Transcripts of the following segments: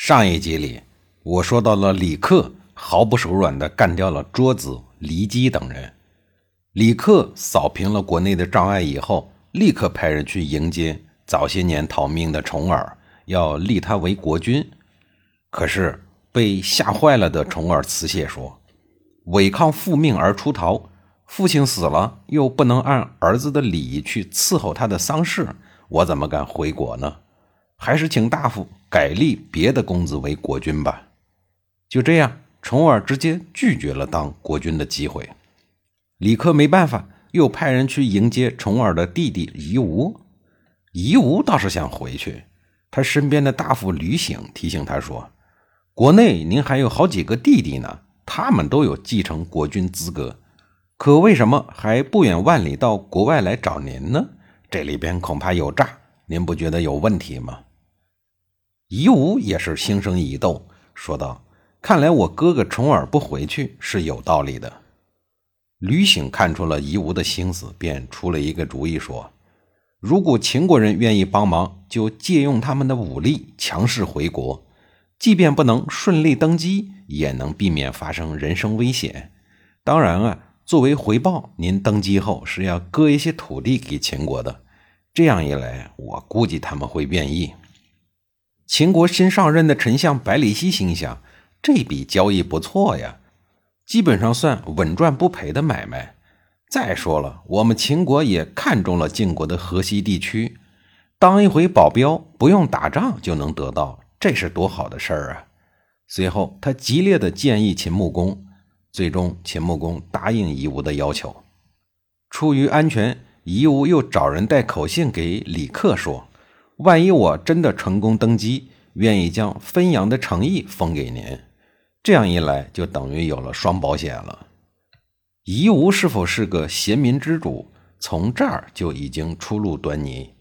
上一集里，我说到了李克毫不手软地干掉了桌子、黎姬等人。李克扫平了国内的障碍以后，立刻派人去迎接早些年逃命的重耳，要立他为国君。可是被吓坏了的重耳辞谢说：“违抗父命而出逃，父亲死了又不能按儿子的礼仪去伺候他的丧事，我怎么敢回国呢？还是请大夫。”改立别的公子为国君吧。就这样，重耳直接拒绝了当国君的机会。李克没办法，又派人去迎接重耳的弟弟夷吾。夷吾倒是想回去，他身边的大夫吕醒提醒他说：“国内您还有好几个弟弟呢，他们都有继承国君资格，可为什么还不远万里到国外来找您呢？这里边恐怕有诈，您不觉得有问题吗？”夷吾也是心生疑窦，说道：“看来我哥哥重耳不回去是有道理的。”吕醒看出了夷吾的心思，便出了一个主意，说：“如果秦国人愿意帮忙，就借用他们的武力强势回国，即便不能顺利登基，也能避免发生人身危险。当然啊，作为回报，您登基后是要割一些土地给秦国的。这样一来，我估计他们会愿意。”秦国新上任的丞相百里奚心想：这笔交易不错呀，基本上算稳赚不赔的买卖。再说了，我们秦国也看中了晋国的河西地区，当一回保镖，不用打仗就能得到，这是多好的事儿啊！随后，他激烈的建议秦穆公，最终秦穆公答应夷吾的要求。出于安全，夷吾又找人带口信给李克说。万一我真的成功登基，愿意将汾阳的诚意封给您，这样一来就等于有了双保险了。夷吾是否是个贤明之主，从这儿就已经初露端倪。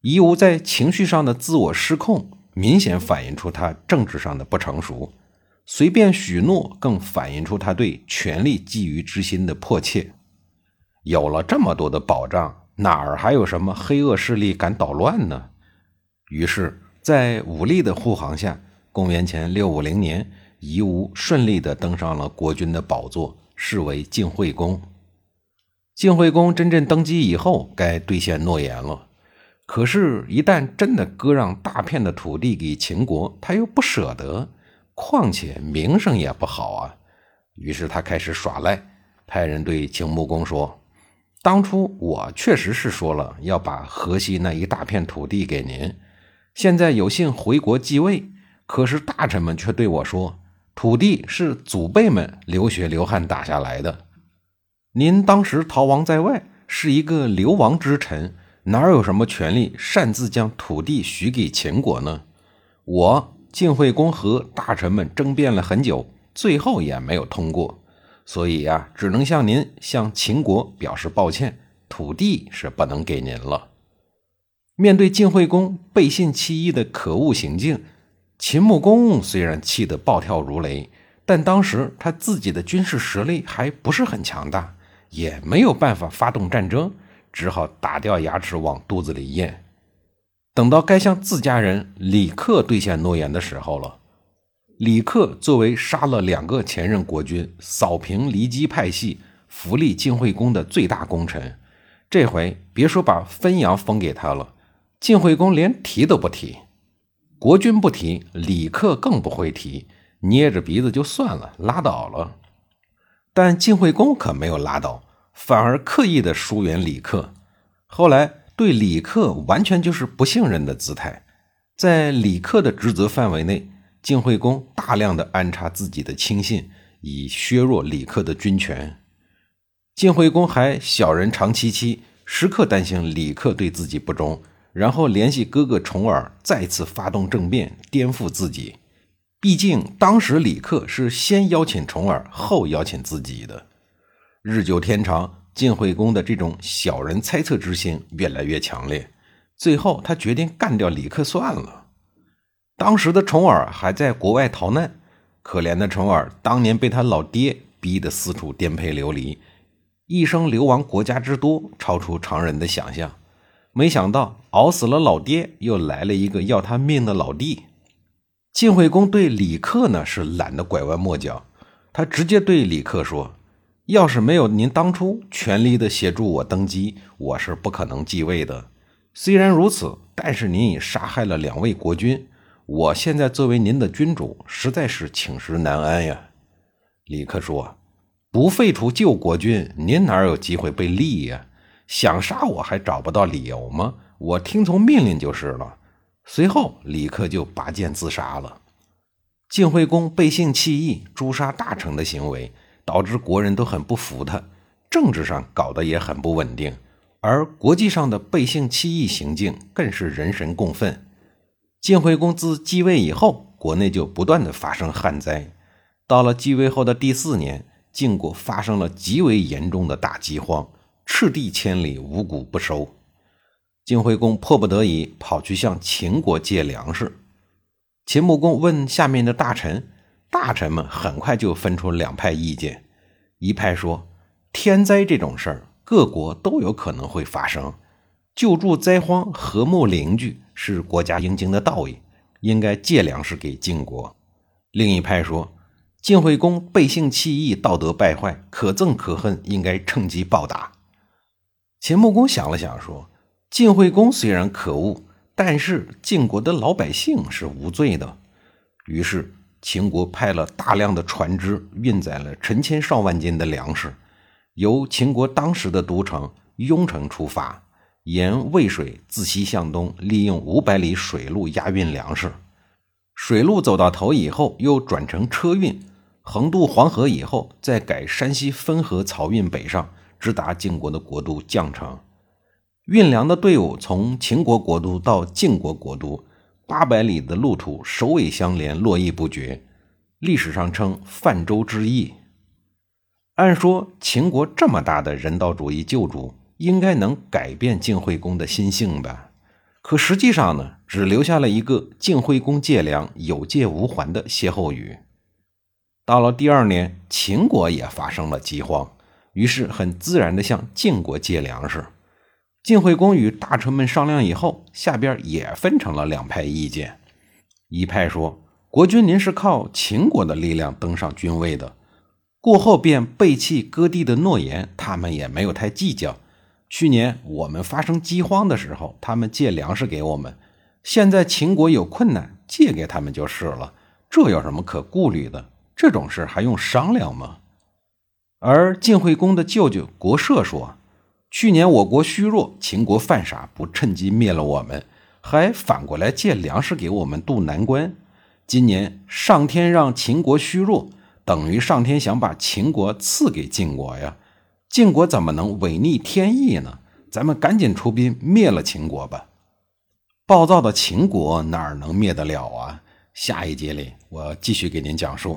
夷吾在情绪上的自我失控，明显反映出他政治上的不成熟；随便许诺，更反映出他对权力觊觎之心的迫切。有了这么多的保障，哪儿还有什么黑恶势力敢捣乱呢？于是，在武力的护航下，公元前六五零年，夷吾顺利地登上了国君的宝座，是为晋惠公。晋惠公真正登基以后，该兑现诺言了。可是，一旦真的割让大片的土地给秦国，他又不舍得，况且名声也不好啊。于是，他开始耍赖，派人对秦穆公说：“当初我确实是说了要把河西那一大片土地给您。”现在有幸回国继位，可是大臣们却对我说：“土地是祖辈们流血流汗打下来的。您当时逃亡在外，是一个流亡之臣，哪有什么权利擅自将土地许给秦国呢？”我晋惠公和大臣们争辩了很久，最后也没有通过，所以呀，只能向您向秦国表示抱歉，土地是不能给您了。面对晋惠公背信弃义的可恶行径，秦穆公虽然气得暴跳如雷，但当时他自己的军事实力还不是很强大，也没有办法发动战争，只好打掉牙齿往肚子里咽。等到该向自家人李克兑现诺言的时候了，李克作为杀了两个前任国君、扫平骊姬派系、扶立晋惠公的最大功臣，这回别说把汾阳封给他了。晋惠公连提都不提，国君不提，李克更不会提，捏着鼻子就算了，拉倒了。但晋惠公可没有拉倒，反而刻意的疏远李克。后来对李克完全就是不信任的姿态，在李克的职责范围内，晋惠公大量的安插自己的亲信，以削弱李克的军权。晋惠公还小人长戚戚，时刻担心李克对自己不忠。然后联系哥哥重耳，再次发动政变，颠覆自己。毕竟当时李克是先邀请重耳，后邀请自己的。日久天长，晋惠公的这种小人猜测之心越来越强烈。最后，他决定干掉李克算了。当时的重耳还在国外逃难，可怜的重耳当年被他老爹逼得四处颠沛流离，一生流亡国家之多，超出常人的想象。没想到熬死了老爹，又来了一个要他命的老弟。晋惠公对李克呢是懒得拐弯抹角，他直接对李克说。要是没有您当初全力的协助我登基，我是不可能继位的。虽然如此，但是您已杀害了两位国君，我现在作为您的君主，实在是寝食难安呀。李克说：“不废除旧国君，您哪有机会被立呀？想杀我还找不到理由吗？我听从命令就是了。”随后，李克就拔剑自杀了。晋惠公背信弃义、诛杀大臣的行为。导致国人都很不服他，政治上搞得也很不稳定，而国际上的背信弃义行径更是人神共愤。晋惠公自继位以后，国内就不断的发生旱灾。到了继位后的第四年，晋国发生了极为严重的大饥荒，赤地千里，五谷不收。晋惠公迫不得已跑去向秦国借粮食。秦穆公问下面的大臣。大臣们很快就分出两派意见，一派说天灾这种事儿，各国都有可能会发生，救助灾荒、和睦邻居是国家应尽的道义，应该借粮食给晋国。另一派说晋惠公背信弃义，道德败坏，可憎可恨，应该趁机暴打。秦穆公想了想说，晋惠公虽然可恶，但是晋国的老百姓是无罪的。于是。秦国派了大量的船只，运载了成千上万斤的粮食，由秦国当时的都城雍城出发，沿渭水自西向东，利用五百里水路押运粮食。水路走到头以后，又转成车运，横渡黄河以后，再改山西汾河漕运北上，直达晋国的国都绛城。运粮的队伍从秦国国都到晋国国都。八百里的路途首尾相连，络绎不绝，历史上称泛舟之役。按说秦国这么大的人道主义救主，应该能改变晋惠公的心性吧？可实际上呢，只留下了一个晋惠公借粮有借无还的歇后语。到了第二年，秦国也发生了饥荒，于是很自然地向晋国借粮食。晋惠公与大臣们商量以后，下边也分成了两派意见。一派说：“国君您是靠秦国的力量登上君位的，过后便背弃割地的诺言，他们也没有太计较。去年我们发生饥荒的时候，他们借粮食给我们，现在秦国有困难，借给他们就是了，这有什么可顾虑的？这种事还用商量吗？”而晋惠公的舅舅国社说。去年我国虚弱，秦国犯傻，不趁机灭了我们，还反过来借粮食给我们渡难关。今年上天让秦国虚弱，等于上天想把秦国赐给晋国呀。晋国怎么能违逆天意呢？咱们赶紧出兵灭了秦国吧。暴躁的秦国哪能灭得了啊？下一节里我继续给您讲述。